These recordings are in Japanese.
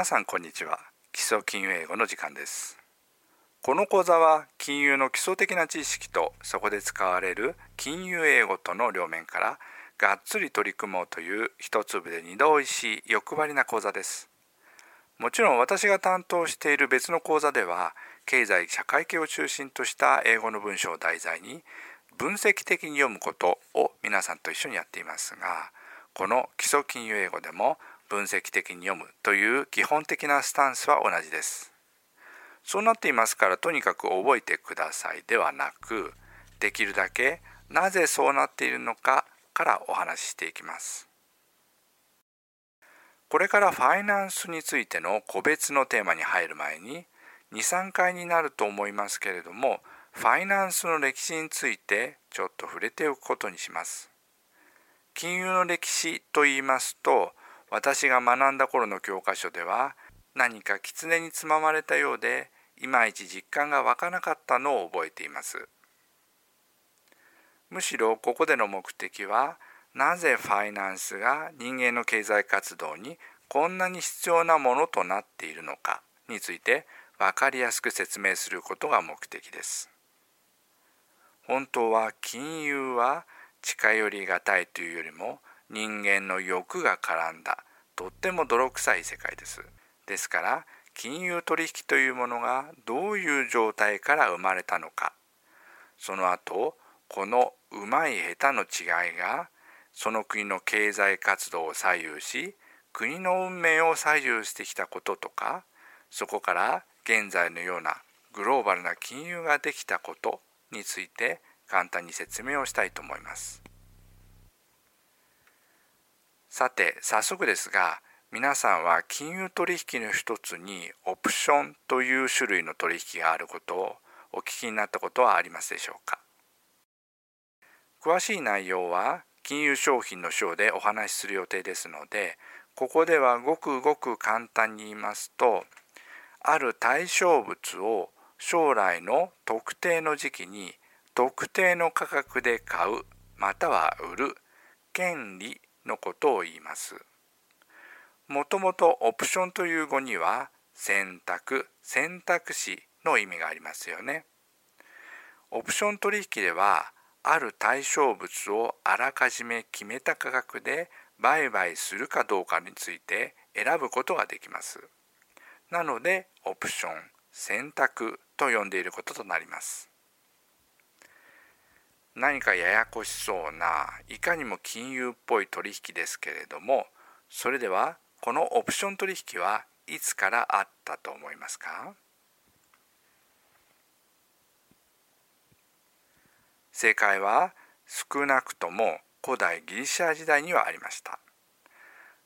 皆さんこんにちは。基礎金融英語の時間です。この講座は金融の基礎的な知識とそこで使われる金融英語との両面からがっつり取り組もうという一粒で二度おいしい欲張りな講座です。もちろん私が担当している別の講座では経済社会系を中心とした英語の文章を題材に分析的に読むことを皆さんと一緒にやっていますがこの基礎金融英語でも分析的に読むという基本的なスタンスは同じです。そうなっていますからとにかく覚えてくださいではなくできるだけなぜそうなっているのかからお話ししていきます。これからファイナンスについての個別のテーマに入る前に23回になると思いますけれどもファイナンスの歴史についてちょっと触れておくことにします。金融の歴史と言いますと私が学んだ頃の教科書では何か狐につままれたようでいまいち実感が湧かなかったのを覚えています。むしろここでの目的はなぜファイナンスが人間の経済活動にこんなに必要なものとなっているのかについて分かりやすく説明することが目的です。本当は金融は近寄りがたいというよりも人間の欲が絡んだとっても泥臭い世界です。ですから金融取引というものがどういう状態から生まれたのかその後このうまい下手の違いがその国の経済活動を左右し国の運命を左右してきたこととかそこから現在のようなグローバルな金融ができたことについて簡単に説明をしたいと思います。さて早速ですが皆さんは金融取引の一つにオプションという種類の取引があることをお聞きになったことはありますでしょうか？詳しい内容は金融商品の章でお話しする予定ですのでここではごくごく簡単に言いますとある対象物を将来の特定の時期に特定の価格で買うまたは売る権利のことを言います。もともとオプションという語には選択、選択肢の意味がありますよね。オプション取引ではある対象物をあらかじめ決めた価格で売買するかどうかについて選ぶことができます。なのでオプション、選択と呼んでいることとなります。何かややこしそうないかにも金融っぽい取引ですけれどもそれではこのオプション取引はいつからあったと思いますか？正解は少なくとも古代ギリシャ時代にはありました。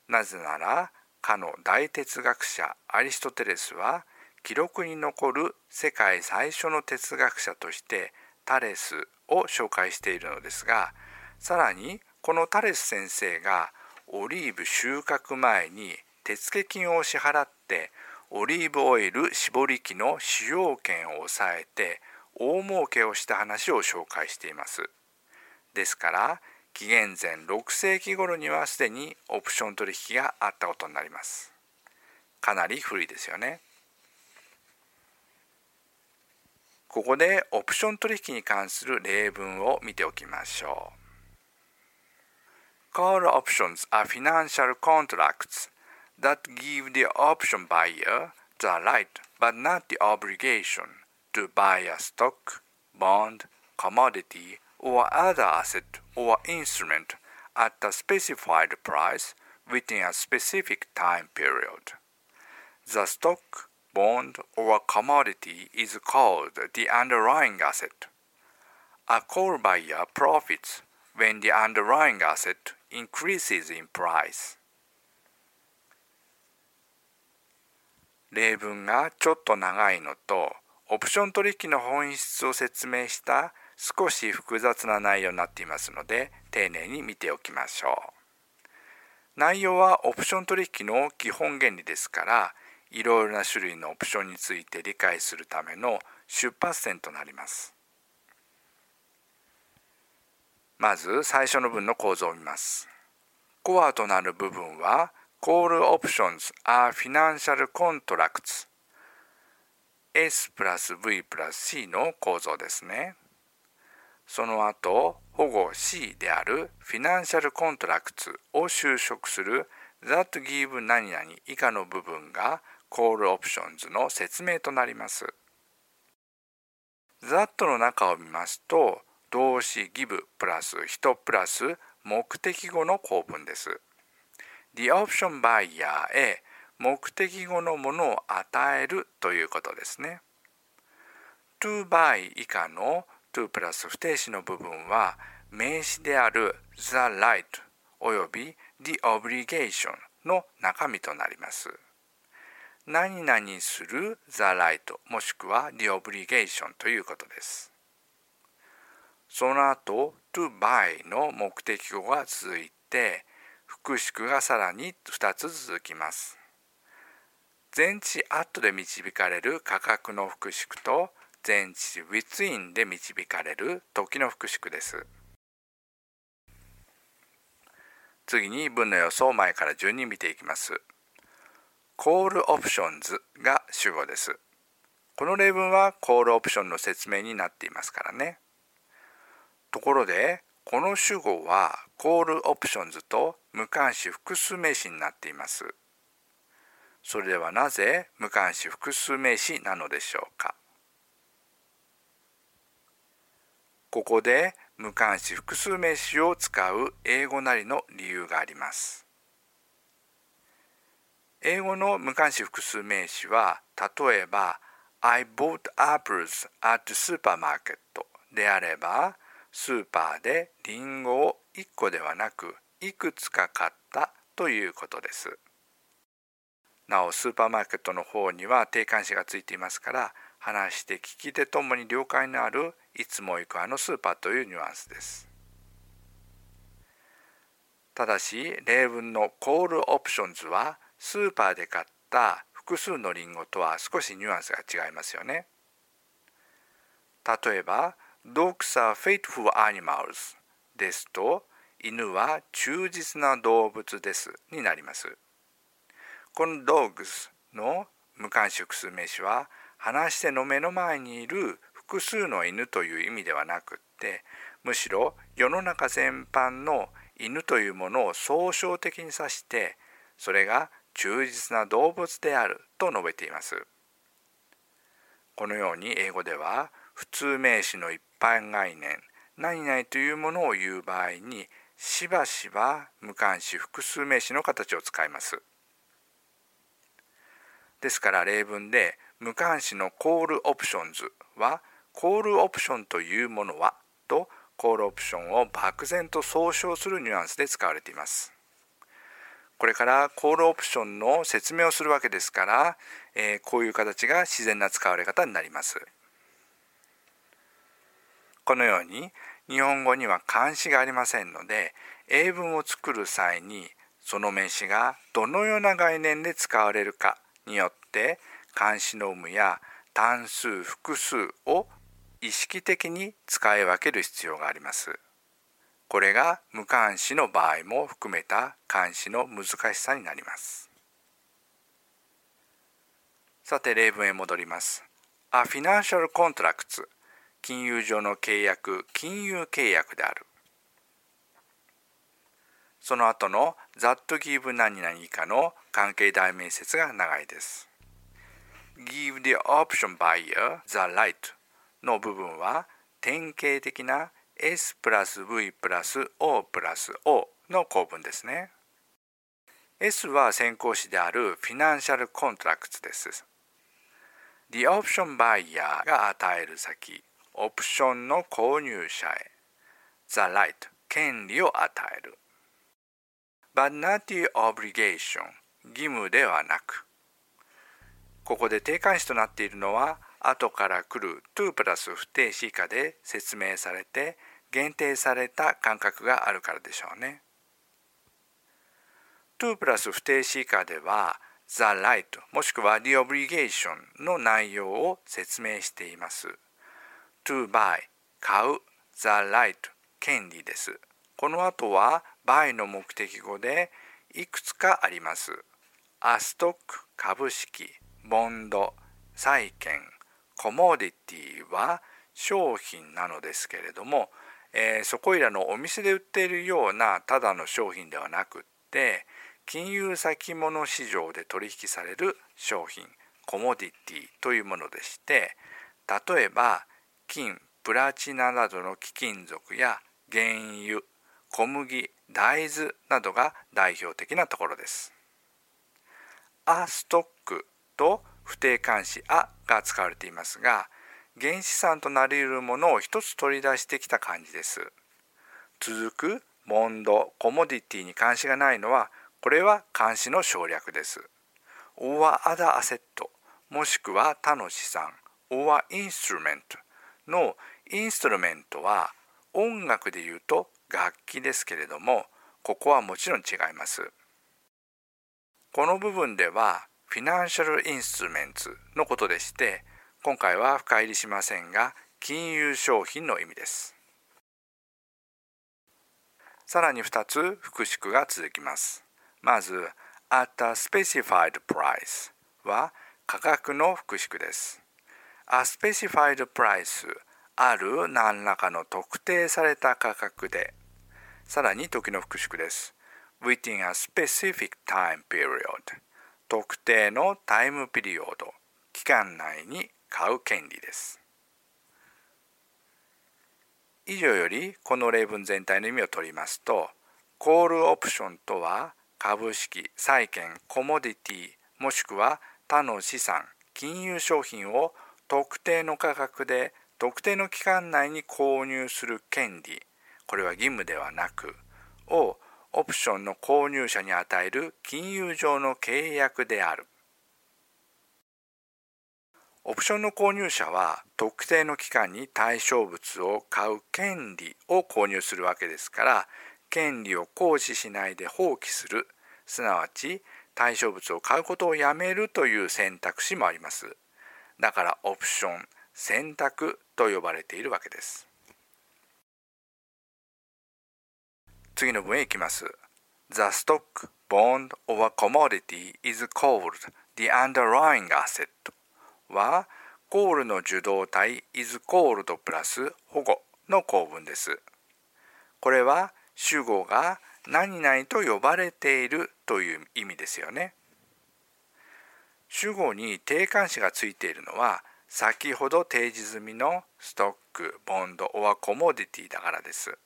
なぜならかの大哲学者アリストテレスは記録に残る世界最初の哲学者としてタレスを紹介しているのですがさらにこのタレス先生がオリーブ収穫前に手付金を支払ってオリーブオイル搾り機の使用権を抑えて大儲けをした話を紹介しています。ですから紀元前6世紀頃にはすでにオプション取引があったことになります。かなり古いですよね。ここでオプション取引に関する例文を見ておきましょう。Call options are financial contracts that give the option buyer the right but not the obligation to buy a stock, bond, commodity, or other asset or instrument at a specified price within a specific time period. The stock, bond, or commodity is called the underlying asset. A call buyer profits when the underlying asset increases in price. 例文がちょっと長いのとオプション取引の本質を説明した少し複雑な内容になっていますので丁寧に見ておきましょう内容はオプション取引の基本原理ですからいろいろな種類のオプションについて理解するための出発点となります。まず最初の文の構造を見ます。コアとなる部分は Call options are financial contracts S プラス V プラス C の構造ですね。その後、保護 C である Financial Contracts を修飾する That give 何々以下の部分が Call Options の説明となります。That の中を見ますと、動詞 give プラス人プラス目的語の構文です。The option buyer へ目的語のものを与えるということですね。to buy 以下の to プラス不定詞の部分は名詞である the right および the obligation の中身となります。何々する the right もしくは the obligation ということです。その後 to buy の目的語が続いて副詞がさらに2つ続きます。全値 at で導かれる価格の副詞と全値 within で導かれる時の副詞です。次に文の予想を前から順に見ていきます。Call options が主語です。この例文は call option の説明になっていますからね。ところで、この主語は call options と無関詞複数名詞になっています。それではなぜ無関詞複数名詞なのでしょうかここで無関詞複数名詞を使う英語なりの理由があります。英語の無関詞複数名詞は例えば I bought apples at supermarket であればスーパーでリンゴを1個ではなくいくつか買ったということです。なおスーパーマーケットの方には定冠詞がついていますから話して聞き手ともに了解のあるいつも行くあのスーパーというニュアンスです。ただし例文の call options はスーパーで買った複数のリンゴとは少しニュアンスが違いますよね。例えば Dogs are faithful animals ですと犬は忠実な動物ですになります。この dogs の無冠詞複数名詞は話し手の目の前にいる複数の犬という意味ではなくってむしろ世の中全般の犬というものを総称的に指してそれが忠実な動物であると述べています。このように英語では普通名詞の一般概念何々というものを言う場合にしばしば無冠詞複数名詞の形を使います。ですから例文で無冠詞の call options はコールオプションというものはとコールオプションを漠然と総称するニュアンスで使われています。これからコールオプションの説明をするわけですから、えー、こういう形が自然な使われ方になります。このように日本語には漢詞がありませんので英文を作る際にその名詞がどのような概念で使われるかによって漢詞の有無や単数複数を意識的に使い分ける必要があります。これが無関詞の場合も含めた漢詞の難しさになります。さて例文へ戻ります。A financial contract 金融上の契約金融契約である。その後の That give 何々以下の関係代名詞節が長いです。give the option buyer the right の部分は典型的な S プラス V プラス O プラス O の構文ですね。S は先行詞である financial contract です。The option buyer が与える先、オプションの購入者へ The right 権利を与える。but not the obligation 義務ではなくここで定冠詞となっているのは後から来る to プラス不定詞以下で説明されて限定された感覚があるからでしょうね。to プラス不定詞以下では the right もしくは the obligation の内容を説明しています。to buy 買う the right 権利です。この後は by の目的語でいくつかあります。アストック株式、ボンド、債券、コモディティは商品なのですけれども、えー、そこいらのお店で売っているようなただの商品ではなくって金融先物市場で取引される商品コモディティというものでして例えば金プラチナなどの貴金属や原油小麦大豆などが代表的なところです。アストックと不定冠詞アが使われていますが原資産となり得るものを一つ取り出してきた感じです。続くモンドコモディティに関心がないのはこれは監視の省略です。or other asset もしくは他の資産 or instrument のインストルメントは音楽で言うと楽器ですけれどもここはもちろん違います。この部分ではフィナンシャルインストゥルメンツのことでして今回は深入りしませんが金融商品の意味です。さらに2つ複式が続きます。まず at a specified price は価格の複式です。a specified price ある何らかの特定された価格でさらに時の複式です。within a specific time period 特定のタイムピリオド期間内に買う権利です。以上よりこの例文全体の意味を取りますとコールオプションとは株式債券コモディティもしくは他の資産金融商品を特定の価格で特定の期間内に購入する権利これは義務ではなくをオプションの購入者に与える金融上の契約であるオプションの購入者は特定の期間に対象物を買う権利を購入するわけですから権利を行使しないで放棄するすなわち対象物を買うことをやめるという選択肢もありますだからオプション選択と呼ばれているわけです。次の文へ行きます。The stock, bond or commodity is called the underlying asset はコールの受動体 is called プラス保護の構文です。これは主語が何々と呼ばれているという意味ですよね。主語に定冠詞がついているのは先ほど提示済みのストック、ボンド、オアコモディティだからです。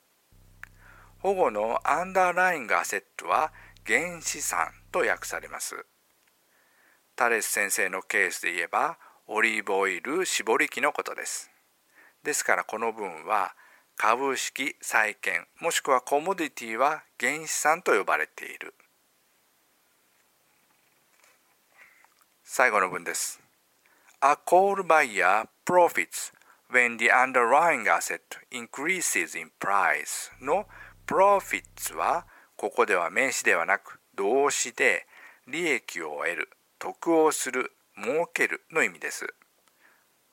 保護のアンダーライングアセットは原資産と訳されます。タレス先生のケースで言えばオリーブオイル絞り器のことです。ですからこの文は株式、債券もしくはコモディティは原資産と呼ばれている。最後の文です。A coal buyer profits when the underlying asset increases in price の profits はここでは名詞ではなく動詞で利益を得る、得をする、儲けるの意味です。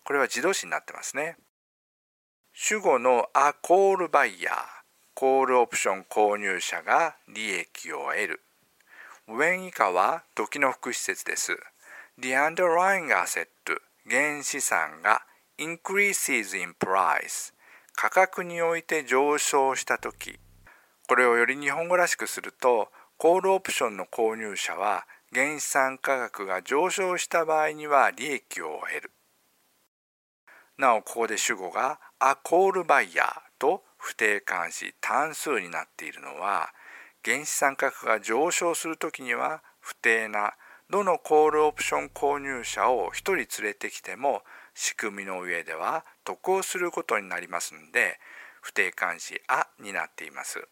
これは自動詞になってますね。主語の a call buyer コールオプション購入者が利益を得る。when 以下は時の副施設です。The underlying asset 原資産が increases in price 価格において上昇した時これをより日本語らしくするとコールオプションの購入者は原資産価格が上昇した場合には利益を得るなおここで主語が a call buyer と不定冠詞単数になっているのは原資産価格が上昇する時には不定などのコールオプション購入者を1人連れてきても仕組みの上では得をすることになりますので不定冠詞「あ」になっています。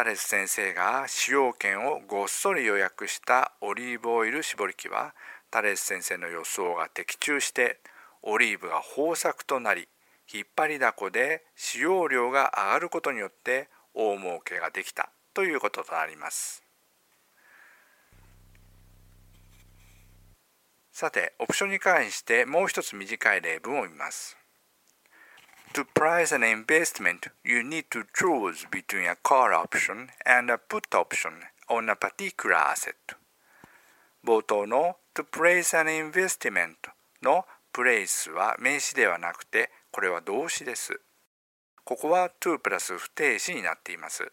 タレス先生が使用権をごっそり予約したオリーブオイル絞り器はタレス先生の予想が的中してオリーブが豊作となり引っ張りだこで使用量が上がることによって大儲けができたということとなります。さてオプションに関してもう一つ短い例文を見ます To price an investment, you need to choose between a call option and a put option on a particular asset. 冒頭の to place an investment の place は名詞ではなくてこれは動詞です。ここは to プラス不定詞になっています。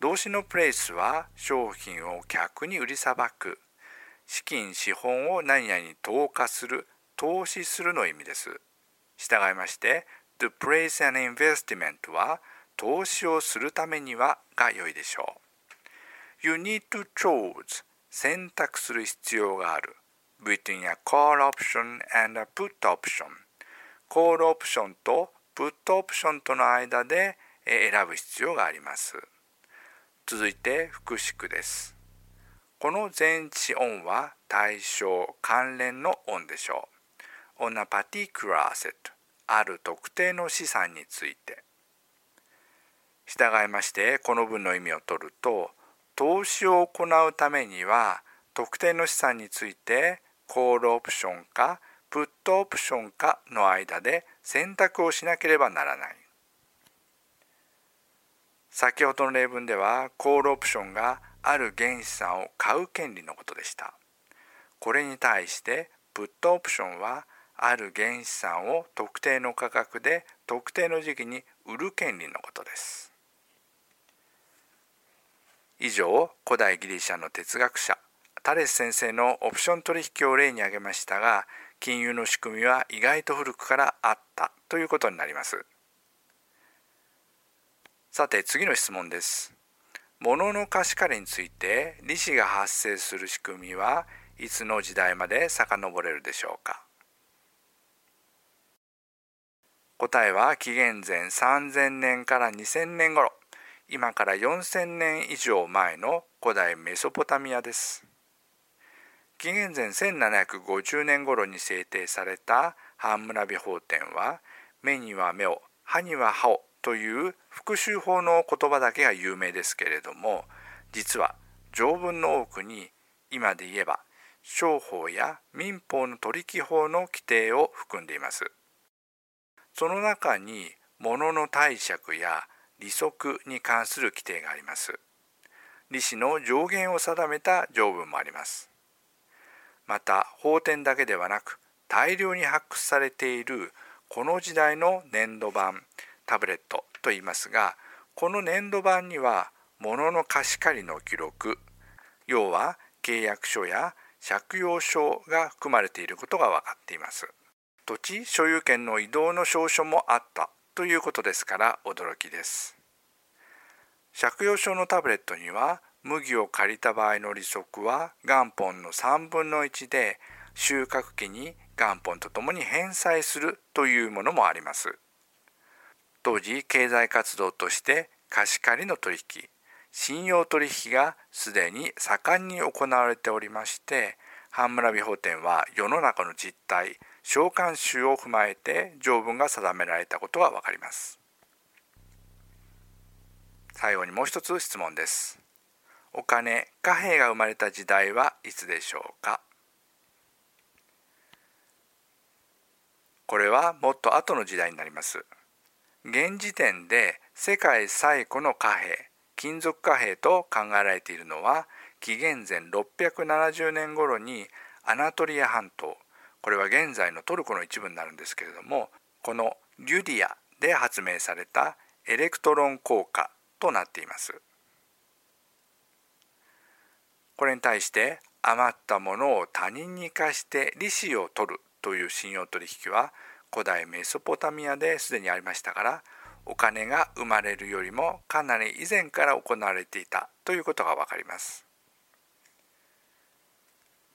動詞の place は商品を客に売りさばく資金資本を何々に投下する投資するの意味です。従いまして to place an investment は投資をするためにはが良いでしょう。You need to choose 選択する必要がある between a call option and a put option コールオプションとプットオプションとの間で選ぶ必要があります。続いて副詞句です。この前置音は対象関連の音でしょう。on a particular asset ある特定の資産について。従いましてこの文の意味を取ると投資を行うためには特定の資産についてコールオプションかプットオプションかの間で選択をしなければならない。先ほどの例文ではコールオプションがある原資産を買う権利のことでした。これに対してプットオプションはある原資産を特定の価格で特定の時期に売る権利のことです。以上古代ギリシャの哲学者タレス先生のオプション取引を例に挙げましたが金融の仕組みは意外と古くからあったということになります。さて次の質問です。物の貸し借りについて利子が発生する仕組みはいつの時代まで遡れるでしょうか？答えは紀元前3000年から2000年頃今から4000年以上前の古代メソポタミアです紀元前1750年頃に制定されたハンムラビ法典は目には目を歯には歯をという復習法の言葉だけが有名ですけれども実は条文の多くに今で言えば商法や民法の取引法の規定を含んでいます。その中に物の貸借や利息に関する規定があります。利子の上限を定めた条文もあります。また法典だけではなく大量に発掘されているこの時代の粘土板タブレットと言いますがこの粘土板には物の貸し借りの記録要は契約書や借用書が含まれていることが分かっています。土地所有権の移動の証書もあったということですから驚きです。借用書のタブレットには麦を借りた場合の利息は元本の3分の1で収穫期に元本とともに返済するというものもあります。当時経済活動として貸し借りの取引信用取引がすでに盛んに行われておりましてハンムラビ法典は世の中の実態召喚集を踏まえて条文が定められたことがわかります。最後にもう一つ質問です。お金貨幣が生まれた時代はいつでしょうか？これはもっと後の時代になります。現時点で世界最古の貨幣金属貨幣と考えられているのは紀元前670年頃にアナトリア半島これは現在のトルコの一部になるんですけれどもこのリュディアで発明されたエレクトロン硬貨となっています。これに対して余ったものを他人に貸して利子を取るという信用取引は古代メソポタミアですでにありましたからお金が生まれるよりもかなり以前から行われていたということがわかります。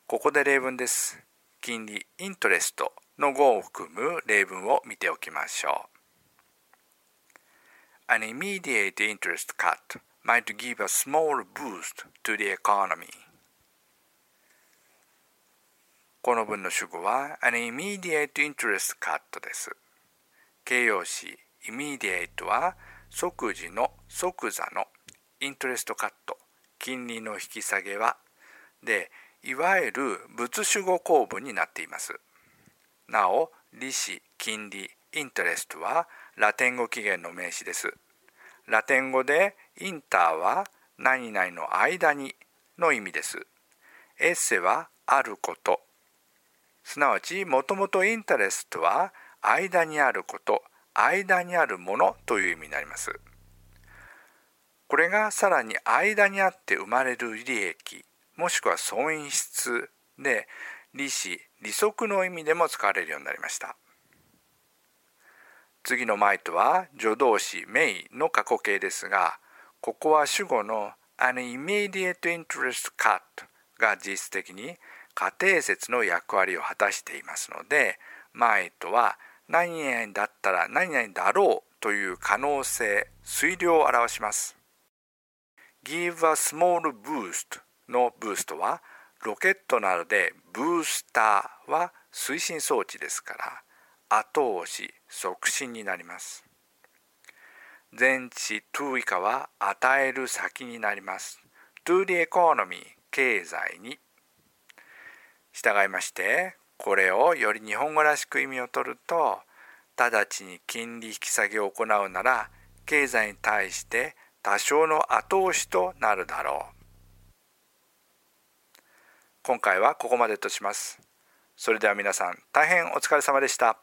ここで例文です金利 interestの語を含む例文を見ておきましょう。An immediate interest cut might give a small boost to the economy. この文の主語は an immediate interest cut です。形容詞 immediate は即時の即座のイントレストカット金利の引き下げはでいわゆる物主語構文になっています。なお、利子、金利、イントレストはラテン語起源の名詞です。ラテン語でインターは何々の間にの意味です。エッセはあること。すなわちもともとインタレストは間にあること、間にあるものという意味になります。これがさらに間にあって生まれる利益もしくは損失で利子利息の意味でも使われるようになりました。次のマイトは助動詞メイの過去形ですがここは主語の an immediate interest cut が実質的に仮定説の役割を果たしていますのでマイトは何々だったら何々だろうという可能性推量を表します。Give a small boost のブーストはロケットなどでブースターは推進装置ですから後押し促進になります。前置 to 以下は与える先になります。to the economy 経済に。従いましてこれをより日本語らしく意味を取ると直ちに金利引き下げを行うなら経済に対して多少の後押しとなるだろう。今回はここまでとします。それでは皆さん大変お疲れ様でした。